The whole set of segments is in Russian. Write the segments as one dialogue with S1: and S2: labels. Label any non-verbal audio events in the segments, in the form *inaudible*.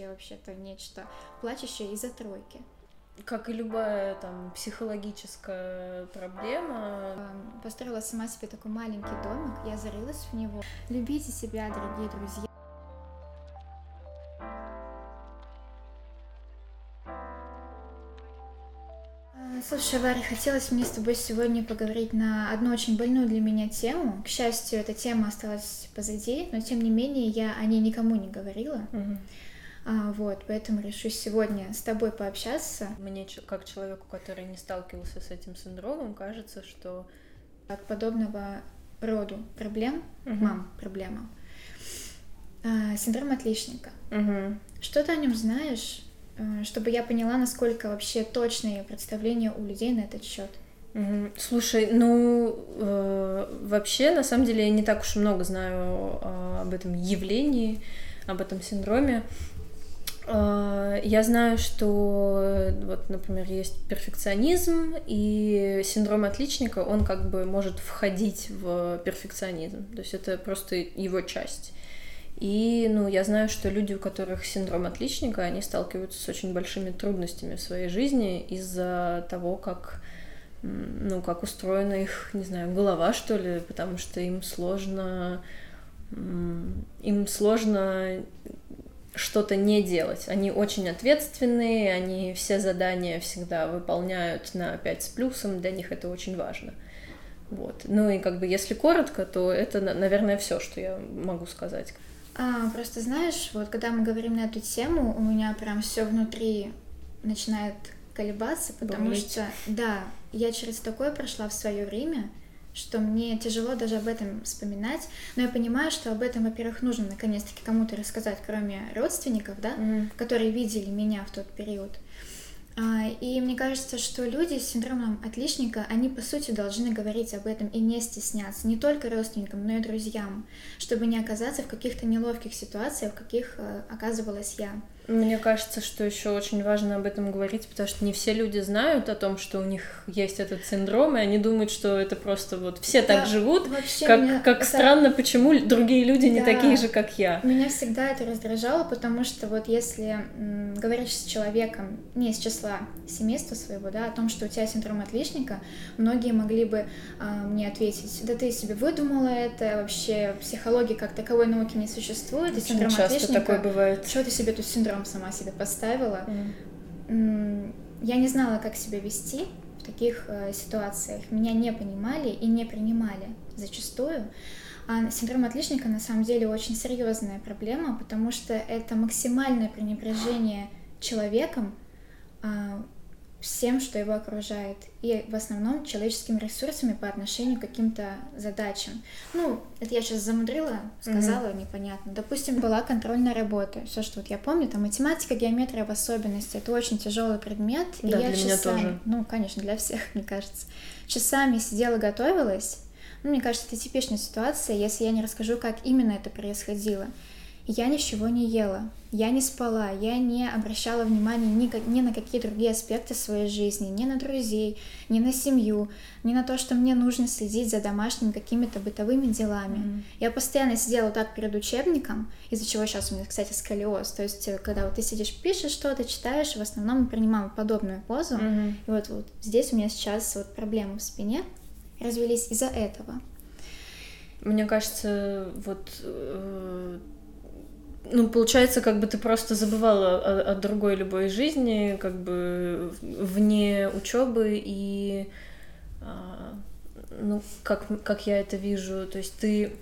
S1: вообще-то нечто плачущее из-за тройки.
S2: Как и любая там психологическая проблема.
S1: Эм, построила сама себе такой маленький домик, я зарылась в него. Любите себя, дорогие друзья. Э, Слушай, Варя, хотелось мне с тобой сегодня поговорить на одну очень больную для меня тему. К счастью, эта тема осталась позади, но тем не менее я о ней никому не говорила.
S2: Мгм.
S1: А, вот, поэтому решу сегодня с тобой пообщаться.
S2: Мне, как человеку, который не сталкивался с этим синдромом, кажется, что
S1: от подобного роду проблем,
S2: Мгм.
S1: мам, проблемам. А, Синдром отличника.
S2: Мгм.
S1: Что ты о нем знаешь, э, чтобы я поняла, насколько вообще точные представления у людей на этот счет?
S2: Слушай, ну э, вообще, на самом деле, я не так уж и много знаю э, об этом явлении, об этом синдроме. Э, Я знаю, что вот, например, есть перфекционизм, и синдром отличника, он как бы может входить в перфекционизм. То есть это просто его часть. И, ну, я знаю, что люди, у которых синдром отличника, они сталкиваются с очень большими трудностями в своей жизни из-за того, как, ну, как устроена их, не знаю, голова, что ли, потому что им сложно, им сложно что-то не делать. Они очень ответственные, они все задания всегда выполняют на 5 с плюсом, для них это очень важно. Вот. Ну и как бы если коротко, то это, на- наверное, все, что я могу сказать.
S1: А, просто знаешь, вот когда мы говорим на эту тему, у меня прям все внутри начинает колебаться, потому
S2: Бурлить.
S1: что, да, я через такое прошла в свое время, что мне тяжело даже об этом вспоминать, но я понимаю, что об этом, во-первых, нужно наконец-таки кому-то рассказать, кроме родственников, да,
S2: Мгм.
S1: которые видели меня в тот период. А, И мне кажется, что люди с синдромом отличника, они по сути должны говорить об этом и не стесняться, не только родственникам, но и друзьям, чтобы не оказаться в каких-то неловких ситуациях, в каких э, оказывалась я.
S2: Мне кажется, что еще очень важно об этом говорить, потому что не все люди знают о том, что у них есть этот синдром, и они думают, что это просто вот все так
S1: Да,
S2: живут.
S1: Вообще
S2: Как,
S1: меня
S2: как
S1: это-
S2: странно, почему другие люди не
S1: Да.
S2: такие же, как я.
S1: Меня всегда это раздражало, потому что вот если м, говоришь с человеком не из числа семейства своего, да, о том, что у тебя синдром отличника, многие могли бы а, мне ответить, да ты себе выдумала это, вообще психологии как таковой науки не существует, и синдром
S2: часто
S1: отличника...
S2: такое бывает.
S1: Чего ты себе тут синдром сама себе поставила?
S2: М,
S1: Я не знала, как себя вести в таких э, ситуациях. Меня не понимали и не принимали зачастую. А синдром отличника на самом деле очень серьезная проблема, потому что это максимальное пренебрежение человеком а, всем, что его окружает, и в основном человеческими ресурсами по отношению к каким-то задачам. Ну, это я сейчас замудрила, сказала непонятно. Допустим, была контрольная работа, все, что вот я помню, там математика, геометрия в особенности, это очень тяжелый предмет. и
S2: Да,
S1: я
S2: для меня
S1: часами-
S2: тоже.
S1: Ну, конечно, для всех, *laughs* мне кажется. Часами сидела, готовилась. Ну, мне кажется, это типичная ситуация, если я не расскажу, как именно это происходило. Я ничего не ела, я не спала, я не обращала внимания ни, ни на какие другие аспекты своей жизни, ни на друзей, ни на семью, ни на то, что мне нужно следить за домашними какими-то бытовыми делами.
S2: Мгм.
S1: Я постоянно сидела вот так перед учебником, из-за чего сейчас у меня, кстати, сколиоз. То есть, э, когда вот ты сидишь, пишешь что-то, читаешь, в основном мы принимаем подобную позу.
S2: Мгм.
S1: И вот, вот здесь у меня сейчас вот проблемы в спине развелись из-за этого.
S2: Мне кажется, вот э, ну, получается, как бы ты просто забывала о, о другой любой жизни, как бы вне учебы и а, ну, как, как я это вижу, то есть ты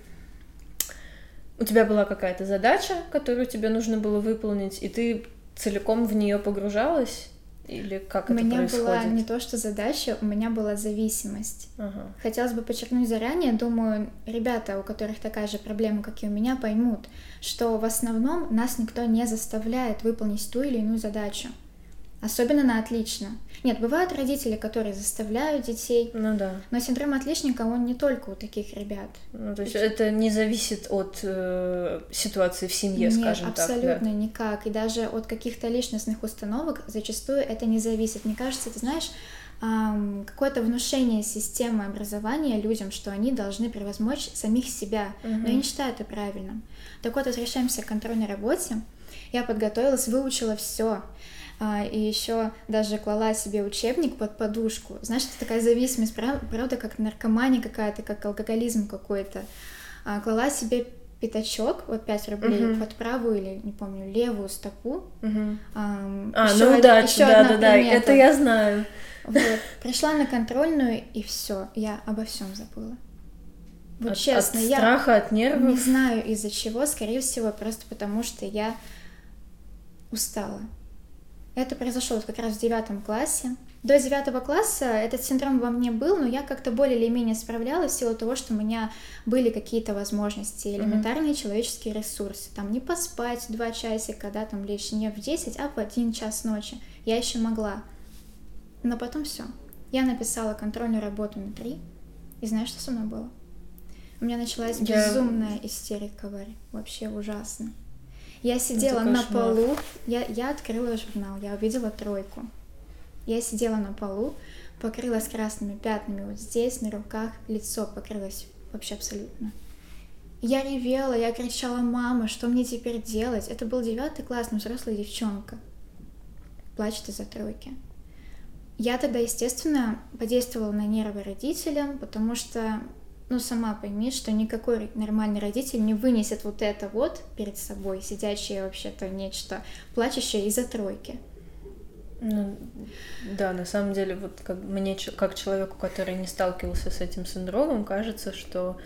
S2: у тебя была какая-то задача, которую тебе нужно было выполнить, и ты целиком в нее погружалась, или как
S1: у
S2: это
S1: меня
S2: происходит?
S1: была не то что задача, у меня была зависимость.
S2: Ага.
S1: Хотелось бы подчеркнуть заранее, думаю, ребята, у которых такая же проблема, как и у меня, поймут, что в основном нас никто не заставляет выполнить ту или иную задачу. Особенно на отлично. Нет, бывают родители, которые заставляют детей,
S2: Ну да.
S1: но синдром отличника, он не только у таких ребят.
S2: Ну, то есть это не зависит от э, ситуации в семье,
S1: Нет,
S2: скажем
S1: абсолютно
S2: так. Да.
S1: никак. И даже от каких-то личностных установок зачастую это не зависит. Мне кажется, ты знаешь, какое-то внушение системы образования людям, что они должны превозмочь самих себя. Но я не считаю это правильным. Так вот, возвращаемся к контрольной работе. Я подготовилась, выучила все. А, и еще даже клала себе учебник под подушку. Знаешь, это такая зависимость, правда, как наркомания какая-то, как алкоголизм какой-то. А, клала себе пятачок, вот 5 рублей, uh-huh. под правую или, не помню, левую стопу.
S2: Uh-huh. Um, а, ну удачи, да, да, да, это я знаю.
S1: Вот. Пришла на контрольную, и все, я обо всем забыла. Вот от, честно,
S2: от
S1: я
S2: страха, от нервов.
S1: Не знаю из-за чего, скорее всего, просто потому что я устала. Это произошло вот как раз в девятом классе. До девятого класса этот синдром во мне был, но я как-то более или менее справлялась в силу того, что у меня были какие-то возможности, элементарные mm-hmm. человеческие ресурсы. Там не поспать два часика, да, там лечь не в 10, а в один час ночи. Я еще могла. Но потом все. Я написала контрольную работу на три. И знаешь, что со мной было? У меня началась я... безумная истерика, Варя. Вообще ужасно. Я сидела на полу, я, я открыла журнал, я увидела тройку. Я сидела на полу, покрылась красными пятнами вот здесь, на руках, лицо покрылось вообще абсолютно. Я ревела, я кричала, мама, что мне теперь делать? Это был девятый класс, но взрослая девчонка. Плачет из-за тройки. Я тогда, естественно, подействовала на нервы родителям, потому что ну, сама пойми, что никакой нормальный родитель не вынесет вот это вот перед собой, сидящее вообще-то нечто, плачущее из-за тройки.
S2: Ну, да, на самом деле, вот как мне, как человеку, который не сталкивался с этим синдромом, кажется, что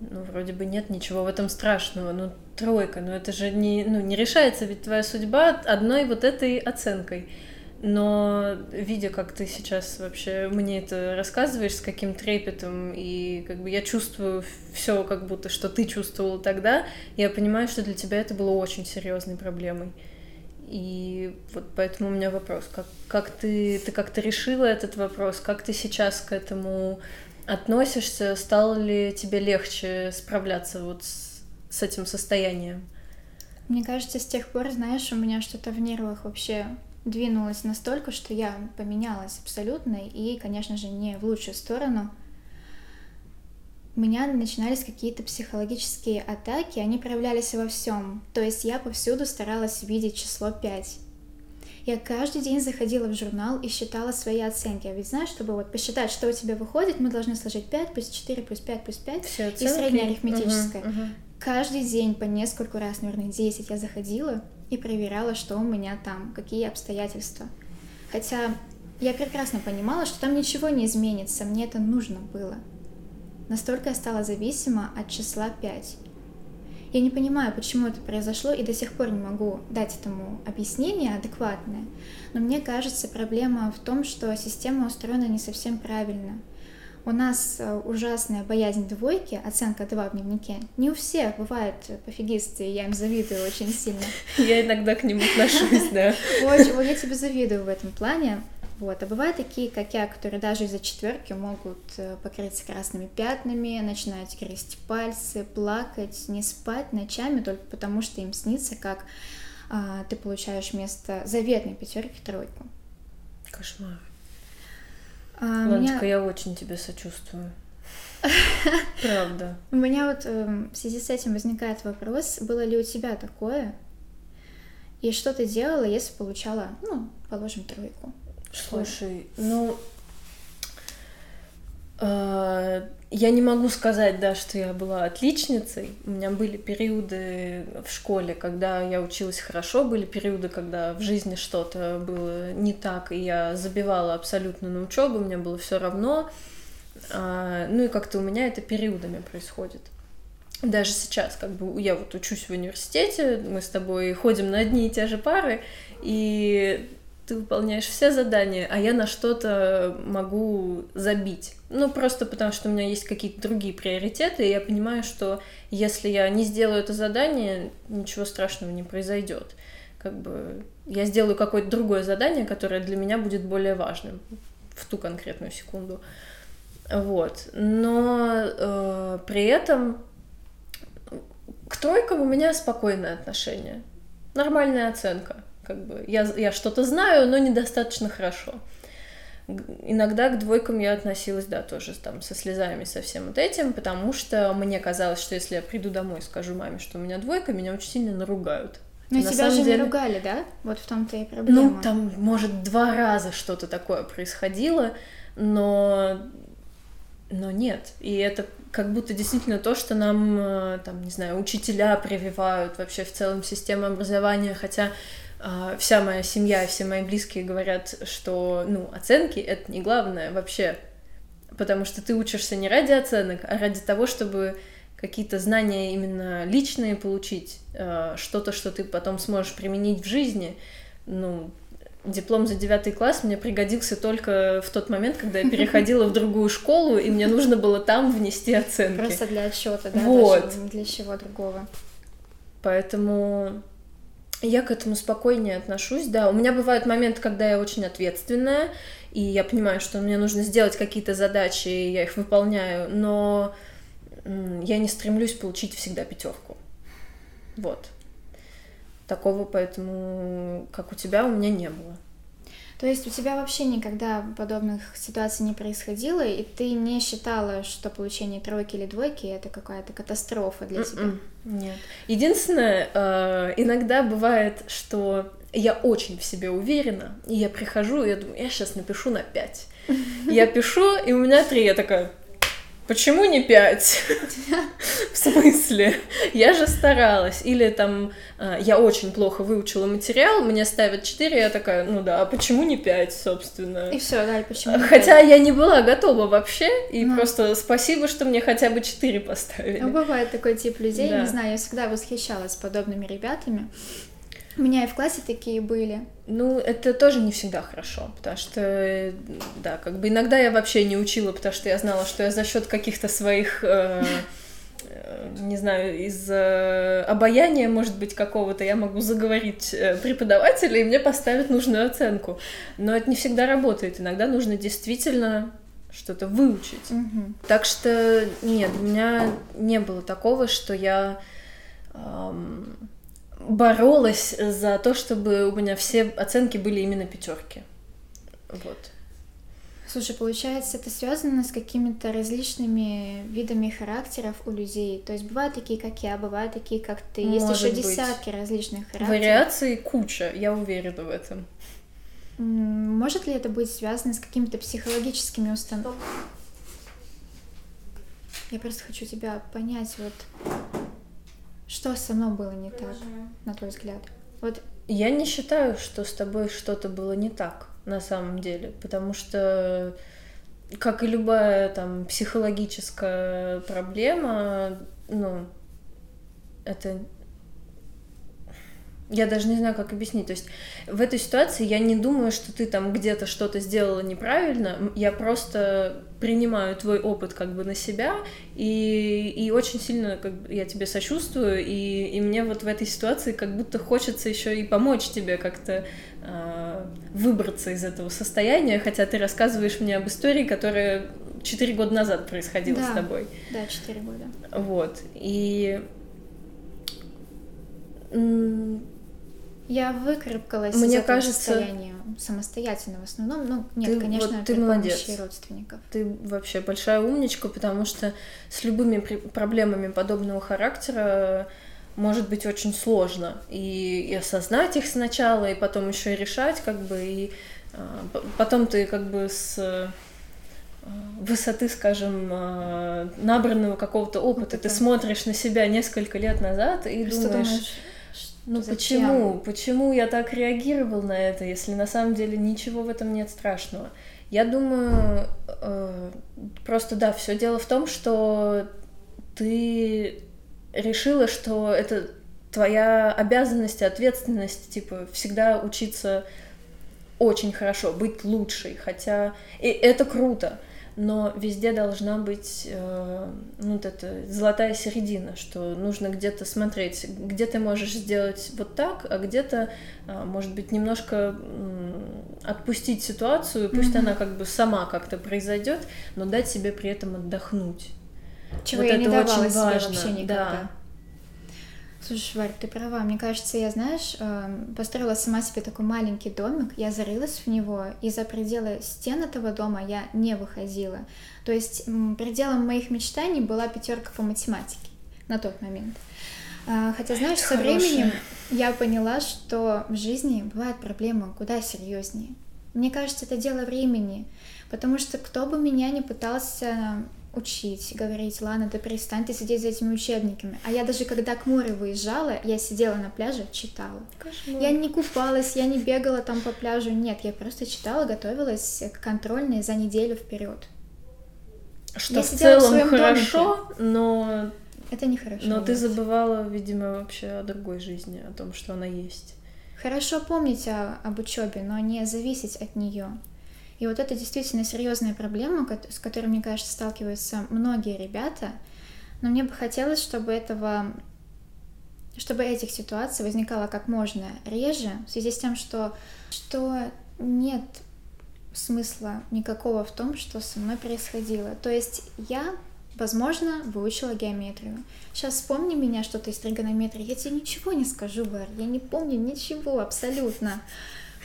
S2: ну, вроде бы нет ничего в этом страшного. Ну, тройка, ну это же не, ну, не решается ведь твоя судьба одной вот этой оценкой но видя, как ты сейчас вообще мне это рассказываешь, с каким трепетом, и как бы я чувствую все, как будто что ты чувствовала тогда, я понимаю, что для тебя это было очень серьезной проблемой. И вот поэтому у меня вопрос, как, как ты, ты как-то решила этот вопрос, как ты сейчас к этому относишься, стало ли тебе легче справляться вот с, с этим состоянием?
S1: Мне кажется, с тех пор, знаешь, у меня что-то в нервах вообще двинулась настолько, что я поменялась абсолютно, и, конечно же, не в лучшую сторону. У меня начинались какие-то психологические атаки, они проявлялись во всем. То есть я повсюду старалась видеть число 5. Я каждый день заходила в журнал и считала свои оценки. А ведь знаешь, чтобы вот посчитать, что у тебя выходит, мы должны сложить 5 плюс 4 плюс 5 плюс 5 Все и среднее арифметическое. Угу, угу. Каждый день по несколько раз, наверное, 10 я заходила и проверяла, что у меня там, какие обстоятельства. Хотя я прекрасно понимала, что там ничего не изменится, мне это нужно было. Настолько я стала зависима от числа 5. Я не понимаю, почему это произошло, и до сих пор не могу дать этому объяснение адекватное, но мне кажется, проблема в том, что система устроена не совсем правильно – у нас э, ужасная боязнь двойки, оценка 2 в дневнике. Не у всех бывают пофигисты, я им завидую очень сильно. *laughs*
S2: Я иногда к ним отношусь, да. *laughs*
S1: Очень, я тебе завидую в этом плане. Вот. А бывают такие, как я, которые даже из-за четверки могут э, покрыться красными пятнами, начинать грызть пальцы, плакать, не спать ночами только потому, что им снится, как а, ты получаешь вместо заветной пятерки тройку.
S2: Кошмар. А, Ланочка, меня... я очень тебе сочувствую. *laughs* Правда.
S1: У меня вот э, в связи с этим возникает вопрос, было ли у тебя такое? И что ты делала, если получала, ну, положим, тройку?
S2: Слушай, ну, я не могу сказать, да, что я была отличницей. У меня были периоды в школе, когда я училась хорошо, были периоды, когда в жизни что-то было не так, и я забивала абсолютно на учебу, мне было все равно. А, ну и как-то у меня это периодами происходит. Даже сейчас, как бы я вот учусь в университете, мы с тобой ходим на одни и те же пары, и ты выполняешь все задания, а я на что-то могу забить. Ну, просто потому что у меня есть какие-то другие приоритеты, и я понимаю, что если я не сделаю это задание, ничего страшного не произойдет. Как бы я сделаю какое-то другое задание, которое для меня будет более важным в ту конкретную секунду. Вот. Но э, при этом к тройкам у меня спокойное отношение. Нормальная оценка. Как бы я, я что-то знаю, но недостаточно хорошо. Иногда к двойкам я относилась, да, тоже там со слезами, со всем вот этим, потому что мне казалось, что если я приду домой и скажу маме, что у меня двойка, меня очень сильно наругают.
S1: Но
S2: На
S1: тебя же
S2: деле-
S1: не ругали, да? Вот в том-то и проблема.
S2: Ну, там, может, два раза что-то такое происходило, но... Но нет. И это как будто действительно то, что нам, э, там, не знаю, учителя прививают вообще в целом система образования, хотя вся моя семья все мои близкие говорят, что, ну, оценки — это не главное вообще, потому что ты учишься не ради оценок, а ради того, чтобы какие-то знания именно личные получить, э, что-то, что ты потом сможешь применить в жизни. Ну, диплом за девятый класс мне пригодился только в тот момент, когда я переходила в другую школу, и мне нужно было там внести оценки.
S1: Просто для отчета, да,
S2: Вот.
S1: для чего другого.
S2: Поэтому я к этому спокойнее отношусь, да. У меня бывают моменты, когда я очень ответственная, и я понимаю, что мне нужно сделать какие-то задачи, и я их выполняю, но я не стремлюсь получить всегда пятерку. Вот. Такого, поэтому, как у тебя, у меня не было.
S1: То есть у тебя вообще никогда подобных ситуаций не происходило, и ты не считала, что получение тройки или двойки это какая-то катастрофа для тебя?
S2: М-м, Нет. Единственное, э, иногда бывает, что я очень в себе уверена, и я прихожу, и я думаю, я сейчас напишу на 5. *laughs* Я пишу, и у меня 3. Я такая, почему не 5? *laughs* В смысле? Я же старалась. Или там, э, я очень плохо выучила материал, мне ставят 4, я такая, ну да, а почему не 5, собственно?
S1: И все, Галь, почему? не
S2: Хотя я не была готова вообще, и
S1: Ну.
S2: просто спасибо, что мне хотя бы 4 поставили.
S1: Ну, бывает такой тип людей,
S2: Да.
S1: не знаю, я всегда восхищалась подобными ребятами. У меня и в классе такие были.
S2: Ну, это тоже не всегда хорошо, потому что, да, как бы иногда я вообще не учила, потому что я знала, что я за счет каких-то своих, э, э, не знаю, из э, обаяния, может быть, какого-то, я могу заговорить э, преподавателя, и мне поставят нужную оценку. Но это не всегда работает. Иногда нужно действительно что-то выучить.
S1: Мгм.
S2: Так что нет, у меня не было такого, что я ам, боролась за то, чтобы у меня все оценки были именно пятерки. Вот.
S1: Слушай, получается, это связано с какими-то различными видами характеров у людей. То есть бывают такие, как я, бывают такие, как ты. Есть
S2: Может
S1: еще
S2: быть.
S1: десятки различных характеров.
S2: Вариаций куча, я уверена в этом.
S1: Может ли это быть связано с какими-то психологическими установками? Я просто хочу тебя понять, вот что со мной было не так, на твой взгляд. Вот
S2: Я не считаю, что с тобой что-то было не так на самом деле, потому что, как и любая там психологическая проблема, ну, это я даже не знаю, как объяснить. То есть в этой ситуации я не думаю, что ты там где-то что-то сделала неправильно. Я просто принимаю твой опыт как бы на себя и, и очень сильно как бы, я тебе сочувствую. И, и мне вот в этой ситуации как будто хочется еще и помочь тебе как-то а, выбраться из этого состояния, хотя ты рассказываешь мне об истории, которая четыре года назад происходила
S1: Да.
S2: с тобой.
S1: да, 4 года.
S2: Вот. И
S1: Я выкарабкалась
S2: Мне
S1: из этого
S2: кажется-
S1: состояния самостоятельно в основном. Ну, нет,
S2: Ты-
S1: конечно,
S2: вот ты молодец.
S1: родственников.
S2: Ты вообще большая умничка, потому что с любыми проблемами подобного характера может быть очень сложно. И, и осознать их сначала, и потом еще и решать, как бы, и п- потом ты как бы с а, высоты, скажем, а, набранного какого-то опыта, ты
S1: Опыта.
S2: смотришь на себя несколько лет назад и
S1: Просто
S2: думаешь,
S1: думаешь,
S2: ну
S1: зачем?
S2: почему? Почему я так реагировал на это, если на самом деле ничего в этом нет страшного? Я думаю, э, просто да, все дело в том, что ты решила, что это твоя обязанность и ответственность, типа, всегда учиться очень хорошо, быть лучшей, хотя и это круто, но везде должна быть э, ну, вот эта золотая середина, что нужно где-то смотреть, где ты можешь сделать вот так, а где-то, а, может быть, немножко м, отпустить ситуацию, пусть
S1: Мгм.
S2: она как бы сама как-то произойдет, но дать себе при этом отдохнуть.
S1: Чего
S2: Вот
S1: я не
S2: это
S1: давала
S2: очень
S1: себе
S2: важно,
S1: вообще никогда.
S2: да.
S1: Слушай, Варь, ты права. Мне кажется, я, знаешь, эм, построила сама себе такой маленький домик, я зарылась в него, и за пределы стен этого дома я не выходила. То есть пределом моих мечтаний была пятерка по математике на тот момент. А, хотя, знаешь, со временем я поняла, что в жизни бывают проблемы куда серьезнее. Мне кажется, это дело времени, потому что кто бы меня ни пытался учить, говорить, ладно, да перестань ты сидеть за этими учебниками. А я даже когда к морю выезжала, я сидела на пляже, читала. Кошмар. Я не купалась, я не бегала там по пляжу, нет, я просто читала, готовилась к контрольной за неделю вперед.
S2: Что я в целом в хорошо, домике. но
S1: это нехорошо.
S2: Но ты забывала, видимо, вообще о другой жизни, о том, что она есть.
S1: Хорошо помнить о, об учебе, но не зависеть от нее. И вот это действительно серьезная проблема, с которой, мне кажется, сталкиваются многие ребята. Но мне бы хотелось, чтобы этого чтобы этих ситуаций возникало как можно реже, в связи с тем, что, что нет смысла никакого в том, что со мной происходило. То есть я, возможно, выучила геометрию. Сейчас вспомни меня что-то из тригонометрии, я тебе ничего не скажу, Бар, я не помню ничего абсолютно.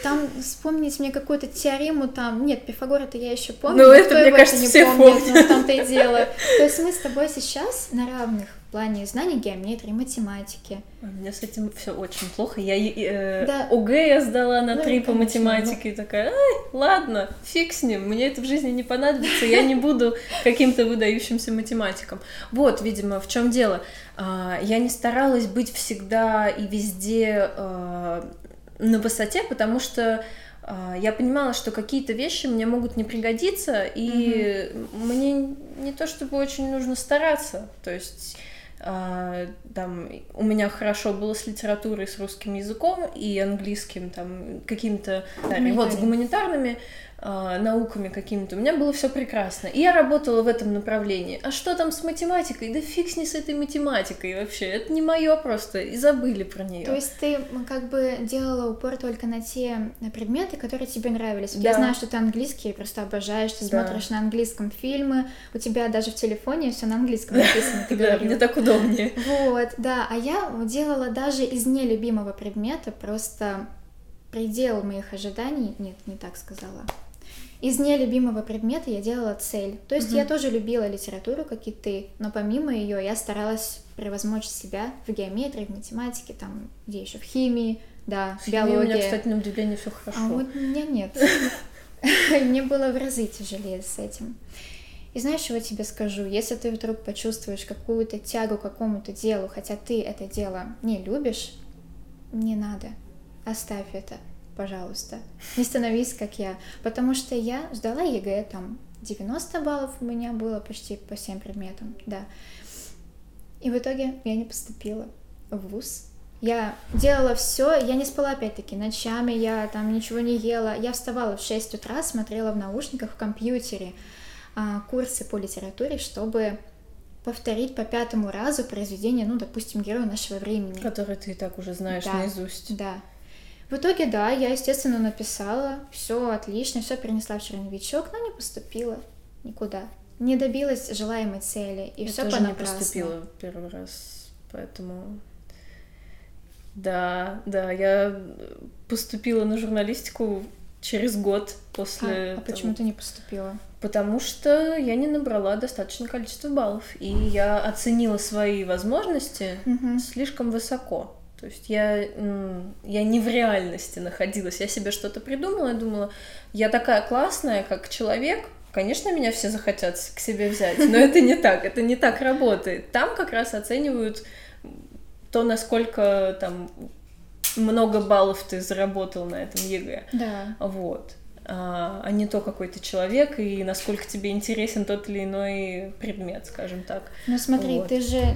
S1: Там вспомнить мне какую-то теорему там... Нет, Пифагора-то я еще помню.
S2: Ну, это, мне кажется, не все помнит,
S1: помнят. но там-то и дело. То есть мы с тобой сейчас на равных в плане знаний геометрии, математики.
S2: У меня с этим все очень плохо. Я э, да. ОГЭ я сдала на ну, три по математике. Ну... такая, Ай, ладно, фиг с ним, мне это в жизни не понадобится, я не буду каким-то выдающимся математиком. Вот, видимо, в чем дело. А, я не старалась быть всегда и везде а, на высоте, потому что э, я понимала, что какие-то вещи мне могут не пригодиться, и угу. мне не то чтобы очень нужно стараться. То есть э, там у меня хорошо было с литературой, с русским языком и английским, там какими-то вот с гуманитарными. А, науками какими-то, у меня было все прекрасно. И я работала в этом направлении. А что там с математикой? Да фиг с ней с этой математикой вообще. Это не мое просто. И забыли про нее.
S1: То есть ты как бы делала упор только на те предметы, которые тебе нравились. Да. Я знаю, что ты английский просто обожаешь, ты да. смотришь на английском фильмы, у тебя даже в телефоне все на английском *laughs* написано, ты
S2: Да, мне так удобнее.
S1: Вот, да. А я делала даже из нелюбимого предмета просто предел моих ожиданий. Нет, не так сказала из нелюбимого предмета я делала цель. То есть угу. я тоже любила литературу, как и ты, но помимо ее я старалась превозмочь себя в геометрии, в математике, там, где еще в химии, да, в биологии. У
S2: меня, кстати, на удивление все хорошо.
S1: А вот у меня нет. *laughs* Мне было в разы тяжелее с этим. И знаешь, я тебе скажу? Если ты вдруг почувствуешь какую-то тягу к какому-то делу, хотя ты это дело не любишь, не надо. Оставь это пожалуйста, не становись как я. Потому что я сдала ЕГЭ, там 90 баллов у меня было почти по всем предметам, да. И в итоге я не поступила в ВУЗ. Я делала все, я не спала опять-таки ночами, я там ничего не ела. Я вставала в 6 утра, смотрела в наушниках в компьютере а, курсы по литературе, чтобы повторить по пятому разу произведение, ну, допустим, героя нашего времени.
S2: Который ты и так уже знаешь да, наизусть.
S1: Да. В итоге, да, я, естественно, написала, все отлично, все перенесла в черновичок, но не поступила никуда. Не добилась желаемой цели, и все
S2: тоже не поступила первый раз, поэтому... Да, да, я поступила на журналистику через год после.
S1: А, а почему ты не поступила?
S2: Потому что я не набрала достаточное количество баллов, и я оценила свои возможности угу. слишком высоко. То есть я, я не в реальности находилась, я себе что-то придумала, я думала, я такая классная, как человек, конечно, меня все захотят к себе взять, но это не так, это не так работает. Там как раз оценивают то, насколько там много баллов ты заработал на этом ЕГЭ.
S1: Да.
S2: Вот. А, а не то, какой ты человек и насколько тебе интересен тот или иной предмет, скажем так.
S1: Ну смотри, вот. ты же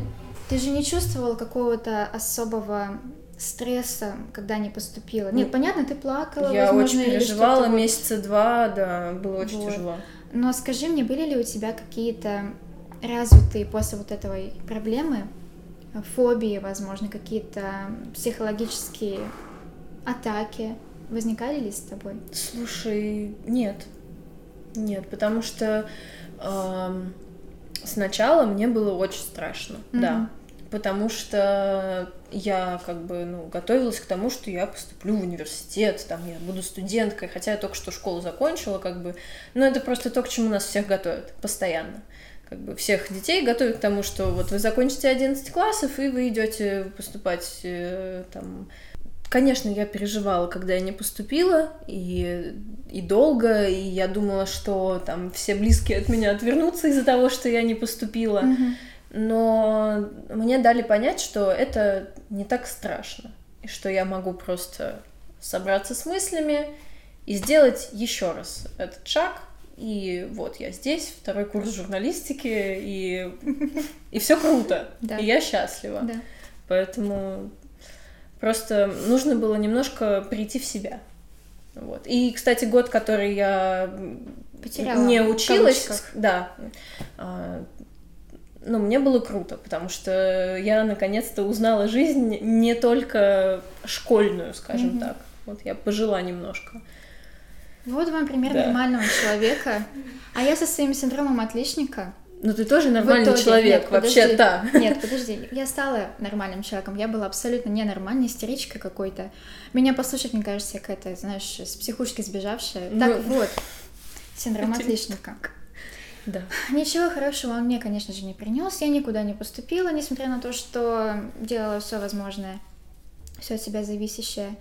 S1: ты же не чувствовала какого-то особого стресса, когда не поступила? Нет, ну, понятно, ты плакала,
S2: Я возможно, очень переживала месяца два, да, было очень вот. тяжело.
S1: Но скажи мне, были ли у тебя какие-то развитые после вот этой проблемы фобии, возможно, какие-то психологические атаки? Возникали ли с тобой?
S2: Слушай, нет. Нет, потому что э, сначала мне было очень страшно, mm-hmm. да потому что я как бы ну, готовилась к тому, что я поступлю в университет, там я буду студенткой, хотя я только что школу закончила, как бы, но это просто то, к чему нас всех готовят постоянно. как бы всех детей готовят к тому, что вот вы закончите 11 классов, и вы идете поступать э, там Конечно, я переживала, когда я не поступила, и, и долго, и я думала, что там все близкие от меня отвернутся из-за того, что я не поступила.
S1: Мгм.
S2: Но мне дали понять, что это не так страшно, и что я могу просто собраться с мыслями и сделать еще раз этот шаг. И вот я здесь, второй курс журналистики, и, и все круто.
S1: Да.
S2: И я счастлива.
S1: Да.
S2: Поэтому просто нужно было немножко прийти в себя. Вот. И, кстати, год, который я
S1: Потеряла
S2: не училась,
S1: кавычках.
S2: да, а, ну, мне было круто, потому что я наконец-то узнала жизнь не только школьную, скажем
S1: Мгм.
S2: так. Вот я пожила немножко.
S1: Вот вам пример
S2: Да.
S1: нормального человека. А я со своим синдромом отличника.
S2: Но ты тоже нормальный
S1: итоге-
S2: человек,
S1: нет, подожди.
S2: вообще-то. *laughs*
S1: Нет, подожди. Я стала нормальным человеком. Я была абсолютно ненормальной, истеричкой какой-то. Меня послушать, мне кажется, я какая-то, знаешь, с психушки сбежавшая. Так
S2: Ну.
S1: вот, синдром
S2: Это
S1: отличника.
S2: Да. *laughs*
S1: Ничего хорошего он мне, конечно же, не принес. Я никуда не поступила, несмотря на то, что делала все возможное, все от себя зависящее.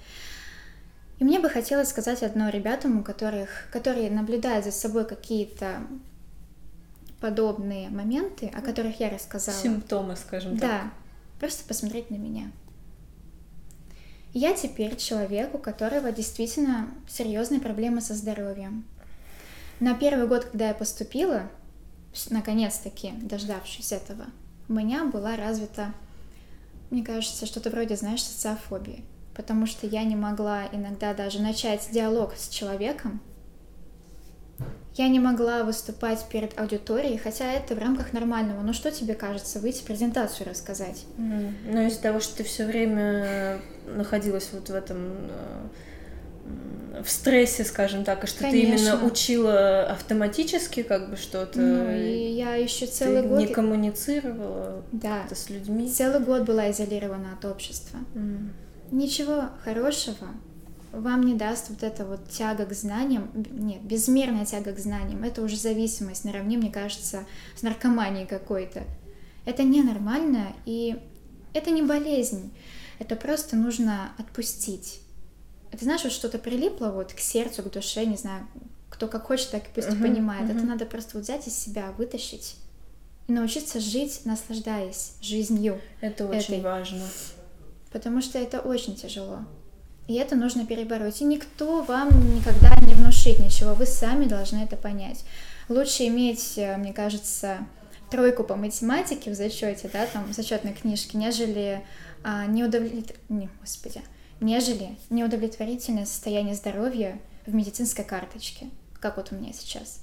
S1: И мне бы хотелось сказать одно ребятам, у которых, которые наблюдают за собой какие-то подобные моменты, о которых я рассказала.
S2: Симптомы, скажем так.
S1: Да, просто посмотреть на меня. Я теперь человек, у которого действительно серьезные проблемы со здоровьем. На первый год, когда я поступила, наконец-таки дождавшись этого, у меня была развита, мне кажется, что-то вроде, знаешь, социофобии. Потому что я не могла иногда даже начать диалог с человеком. Я не могла выступать перед аудиторией, хотя это в рамках нормального. Ну что тебе кажется, выйти презентацию рассказать?
S2: М, Но из-за того, что ты все время находилась вот в этом э, в стрессе, скажем так, и что ты именно
S1: Конечно.
S2: учила автоматически, как бы что-то,
S1: Ну, и я еще
S2: ты
S1: целый год...
S2: не коммуницировала
S1: Да,
S2: с людьми.
S1: целый год была изолирована от общества.
S2: М.
S1: Ничего хорошего вам не даст вот эта вот тяга к знаниям, нет, безмерная тяга к знаниям. Это уже зависимость наравне, мне кажется, с наркоманией какой-то. Это ненормально, и это не болезнь. Это просто нужно отпустить. Это знаешь, вот что-то прилипло вот к сердцу, к душе, не знаю, кто как хочет, так и пусть
S2: Мгм,
S1: понимает. Это
S2: мгм.
S1: надо просто вот взять из себя, вытащить и научиться жить, наслаждаясь жизнью.
S2: Это очень
S1: Этой.
S2: важно.
S1: Потому что это очень тяжело. И это нужно перебороть. И никто вам никогда не внушит ничего. Вы сами должны это понять. Лучше иметь, э, мне кажется, тройку по математике в зачете, да, там, в зачетной книжке, нежели а, неудовлет... не, господи, нежели неудовлетворительное состояние здоровья в медицинской карточке, как вот у меня сейчас.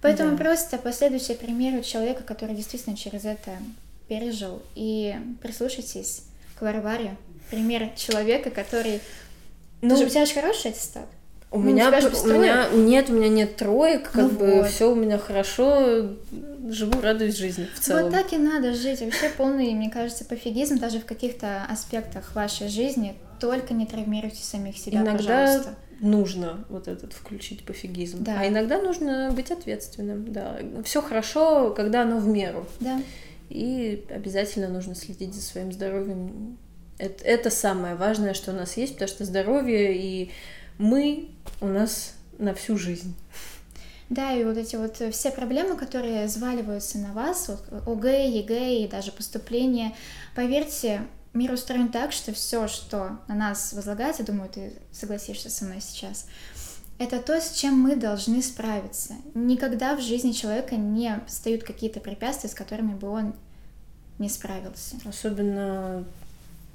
S1: Поэтому
S2: Да.
S1: просто последуйте примеру человека, который действительно через это пережил, и прислушайтесь к Варваре, пример человека, который...
S2: Ну,
S1: Ты же, у тебя же хороший аттестат.
S2: У
S1: Ну,
S2: меня,
S1: у
S2: меня нет, у меня нет троек, как
S1: Ну
S2: бы
S1: вот.
S2: все у меня хорошо, живу, радуюсь жизни в целом.
S1: Вот так и надо жить. Вообще полный, мне кажется, пофигизм даже в каких-то аспектах вашей жизни. Только не травмируйте самих себя,
S2: Иногда
S1: пожалуйста.
S2: нужно вот этот включить пофигизм,
S1: Да.
S2: а иногда нужно быть ответственным. Да, все хорошо, когда оно в меру,
S1: Да.
S2: и обязательно нужно следить за своим здоровьем. Это, это самое важное, что у нас есть, потому что здоровье и мы у нас на всю жизнь.
S1: Да, и вот эти вот э, все проблемы, которые сваливаются на вас, вот ОГЭ, ЕГЭ и даже поступление, поверьте, мир устроен так, что все, что на нас возлагается, думаю, ты согласишься со мной сейчас, это то, с чем мы должны справиться. Никогда в жизни человека не встают какие-то препятствия, с которыми бы он не справился.
S2: Особенно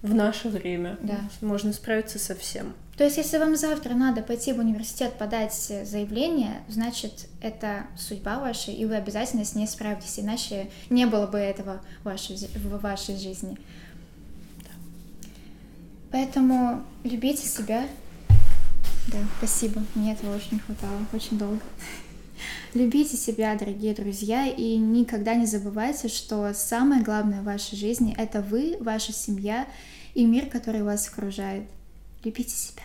S2: в наше время.
S1: Да.
S2: Можно справиться со всем.
S1: То есть, если вам завтра надо пойти в университет подать заявление, значит, это судьба ваша, и вы обязательно с ней справитесь, иначе не было бы этого в вашей, жизни. Поэтому любите себя. Да, спасибо. Мне этого очень хватало, очень долго. *laughs* Любите себя, дорогие друзья, и никогда не забывайте, что самое главное в вашей жизни — это вы, ваша семья и мир, который вас окружает. Любите себя.